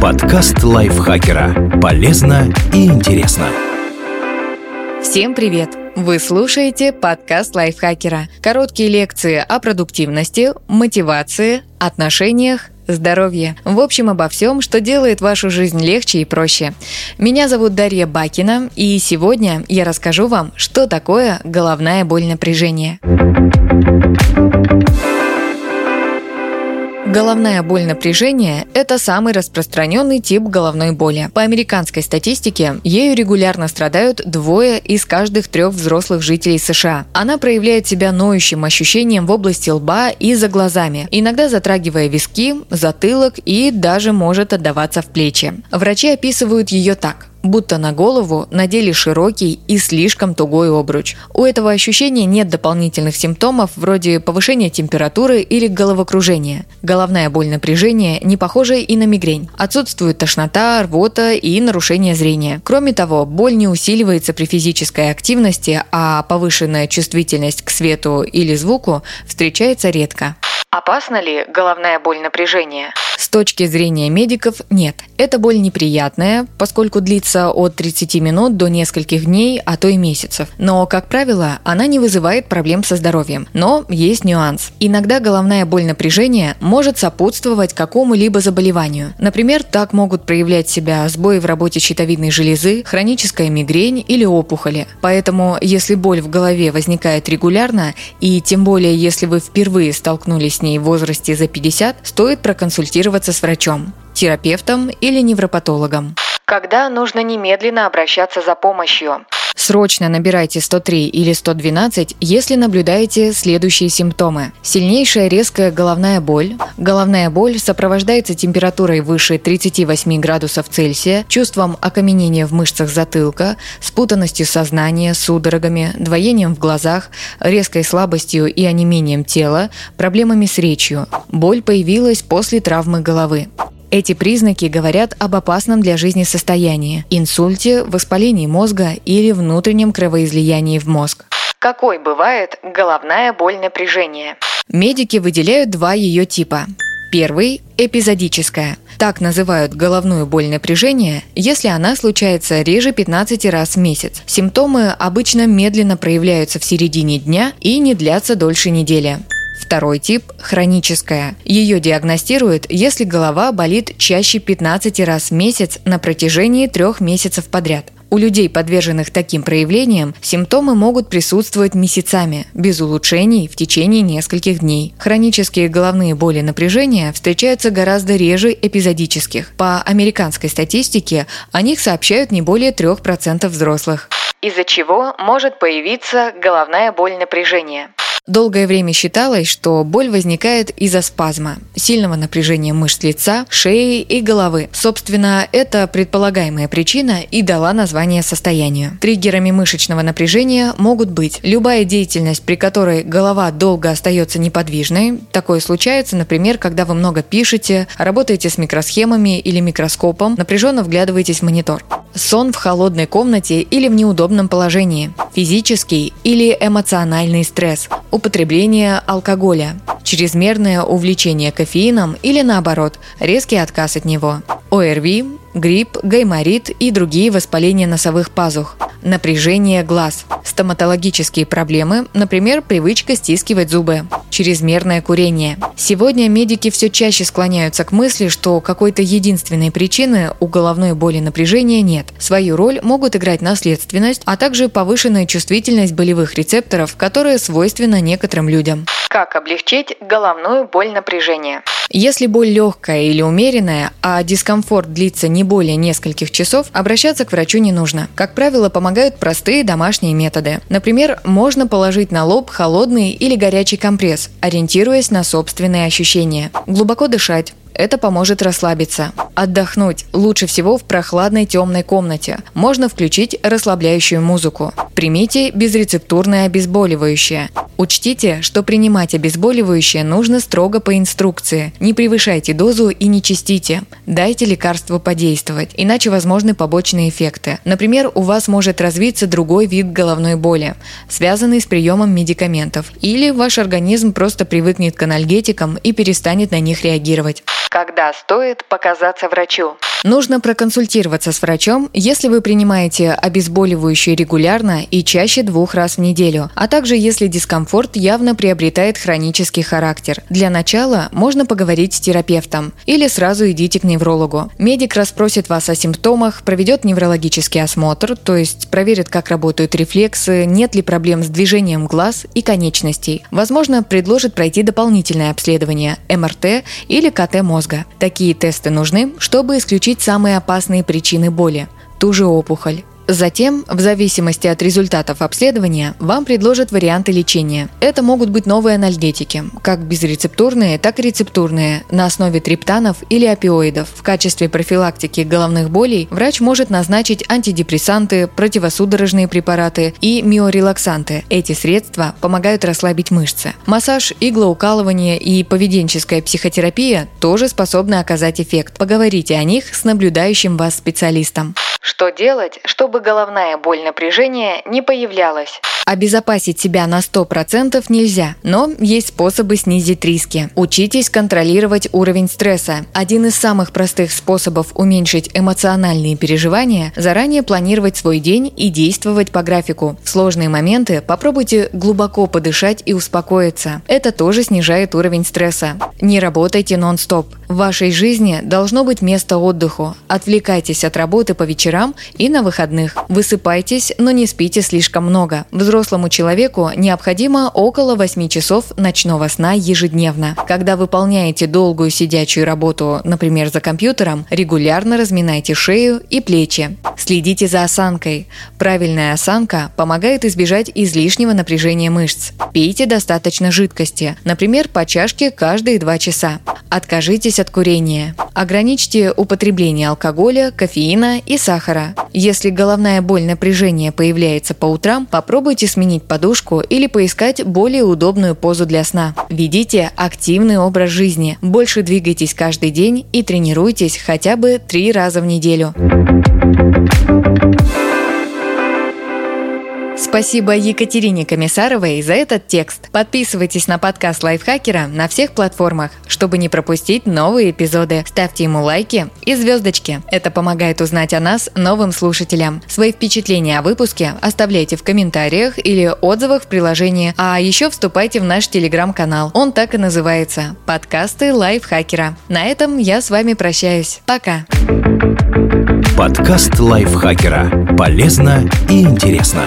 Подкаст лайфхакера. Полезно и интересно. Всем привет! Вы слушаете подкаст лайфхакера. Короткие лекции о продуктивности, мотивации, отношениях, здоровье. В общем, обо всем, что делает вашу жизнь легче и проще. Меня зовут Дарья Бакина, и сегодня я расскажу вам, что такое головная боль напряжения. Головная боль напряжения – это самый распространенный тип головной боли. По американской статистике, ею регулярно страдают двое из каждых трех взрослых жителей США. Она проявляет себя ноющим ощущением в области лба и за глазами, иногда затрагивая виски, затылок и даже может отдаваться в плечи. Врачи описывают ее так будто на голову надели широкий и слишком тугой обруч. У этого ощущения нет дополнительных симптомов вроде повышения температуры или головокружения. Головная боль напряжения не похожа и на мигрень. Отсутствует тошнота, рвота и нарушение зрения. Кроме того, боль не усиливается при физической активности, а повышенная чувствительность к свету или звуку встречается редко. Опасна ли головная боль напряжения? С точки зрения медиков нет. Эта боль неприятная, поскольку длится от 30 минут до нескольких дней, а то и месяцев. Но, как правило, она не вызывает проблем со здоровьем. Но есть нюанс. Иногда головная боль напряжения может сопутствовать какому-либо заболеванию. Например, так могут проявлять себя сбои в работе щитовидной железы, хроническая мигрень или опухоли. Поэтому, если боль в голове возникает регулярно, и тем более, если вы впервые столкнулись с ней в возрасте за 50, стоит проконсультироваться с врачом, терапевтом или невропатологом. Когда нужно немедленно обращаться за помощью? Срочно набирайте 103 или 112, если наблюдаете следующие симптомы. Сильнейшая резкая головная боль. Головная боль сопровождается температурой выше 38 градусов Цельсия, чувством окаменения в мышцах затылка, спутанностью сознания, судорогами, двоением в глазах, резкой слабостью и онемением тела, проблемами с речью. Боль появилась после травмы головы. Эти признаки говорят об опасном для жизни состоянии – инсульте, воспалении мозга или внутреннем кровоизлиянии в мозг. Какой бывает головная боль напряжения? Медики выделяют два ее типа. Первый – эпизодическая. Так называют головную боль напряжения, если она случается реже 15 раз в месяц. Симптомы обычно медленно проявляются в середине дня и не длятся дольше недели. Второй тип – хроническая. Ее диагностируют, если голова болит чаще 15 раз в месяц на протяжении трех месяцев подряд. У людей, подверженных таким проявлениям, симптомы могут присутствовать месяцами, без улучшений в течение нескольких дней. Хронические головные боли напряжения встречаются гораздо реже эпизодических. По американской статистике о них сообщают не более 3% взрослых. Из-за чего может появиться головная боль напряжения? Долгое время считалось, что боль возникает из-за спазма, сильного напряжения мышц лица, шеи и головы. Собственно, это предполагаемая причина и дала название состоянию. Триггерами мышечного напряжения могут быть любая деятельность, при которой голова долго остается неподвижной. Такое случается, например, когда вы много пишете, работаете с микросхемами или микроскопом, напряженно вглядываетесь в монитор. Сон в холодной комнате или в неудобном положении. Физический или эмоциональный стресс употребление алкоголя, чрезмерное увлечение кофеином или наоборот, резкий отказ от него, ОРВИ, грипп, гайморит и другие воспаления носовых пазух, напряжение глаз, стоматологические проблемы, например, привычка стискивать зубы, чрезмерное курение. Сегодня медики все чаще склоняются к мысли, что какой-то единственной причины у головной боли напряжения нет. Свою роль могут играть наследственность, а также повышенная чувствительность болевых рецепторов, которая свойственна некоторым людям. Как облегчить головную боль напряжения? Если боль легкая или умеренная, а дискомфорт длится не более нескольких часов, обращаться к врачу не нужно. Как правило, помогают простые домашние методы. Например, можно положить на лоб холодный или горячий компресс, ориентируясь на собственные ощущения. Глубоко дышать, это поможет расслабиться. Отдохнуть лучше всего в прохладной темной комнате. Можно включить расслабляющую музыку. Примите безрецептурное обезболивающее. Учтите, что принимать обезболивающее нужно строго по инструкции. Не превышайте дозу и не чистите. Дайте лекарству подействовать, иначе возможны побочные эффекты. Например, у вас может развиться другой вид головной боли, связанный с приемом медикаментов. Или ваш организм просто привыкнет к анальгетикам и перестанет на них реагировать. Когда стоит показаться врачу? Нужно проконсультироваться с врачом, если вы принимаете обезболивающие регулярно и чаще двух раз в неделю, а также если дискомфорт явно приобретает хронический характер. Для начала можно поговорить с терапевтом или сразу идите к неврологу. Медик расспросит вас о симптомах, проведет неврологический осмотр, то есть проверит, как работают рефлексы, нет ли проблем с движением глаз и конечностей. Возможно, предложит пройти дополнительное обследование – МРТ или КТ мозга. Такие тесты нужны, чтобы исключить исключить самые опасные причины боли – ту же опухоль. Затем, в зависимости от результатов обследования, вам предложат варианты лечения. Это могут быть новые анальгетики, как безрецептурные, так и рецептурные, на основе триптанов или опиоидов. В качестве профилактики головных болей врач может назначить антидепрессанты, противосудорожные препараты и миорелаксанты. Эти средства помогают расслабить мышцы. Массаж, иглоукалывание и поведенческая психотерапия тоже способны оказать эффект. Поговорите о них с наблюдающим вас специалистом. Что делать, чтобы головная боль напряжения не появлялась? Обезопасить себя на 100% нельзя, но есть способы снизить риски. Учитесь контролировать уровень стресса. Один из самых простых способов уменьшить эмоциональные переживания – заранее планировать свой день и действовать по графику. В сложные моменты попробуйте глубоко подышать и успокоиться. Это тоже снижает уровень стресса. Не работайте нон-стоп. В вашей жизни должно быть место отдыху. Отвлекайтесь от работы по вечерам и на выходных. Высыпайтесь, но не спите слишком много. Взрослому человеку необходимо около 8 часов ночного сна ежедневно. Когда выполняете долгую сидячую работу, например, за компьютером, регулярно разминайте шею и плечи. Следите за осанкой. Правильная осанка помогает избежать излишнего напряжения мышц. Пейте достаточно жидкости, например, по чашке каждые 2 часа. Откажитесь от курения. Ограничьте употребление алкоголя, кофеина и сахара. Если головная боль напряжение появляется по утрам, попробуйте сменить подушку или поискать более удобную позу для сна. Ведите активный образ жизни, больше двигайтесь каждый день и тренируйтесь хотя бы три раза в неделю. Спасибо Екатерине Комиссаровой за этот текст. Подписывайтесь на подкаст Лайфхакера на всех платформах, чтобы не пропустить новые эпизоды. Ставьте ему лайки и звездочки. Это помогает узнать о нас новым слушателям. Свои впечатления о выпуске оставляйте в комментариях или отзывах в приложении. А еще вступайте в наш телеграм-канал. Он так и называется – подкасты Лайфхакера. На этом я с вами прощаюсь. Пока. Подкаст Лайфхакера. Полезно и интересно.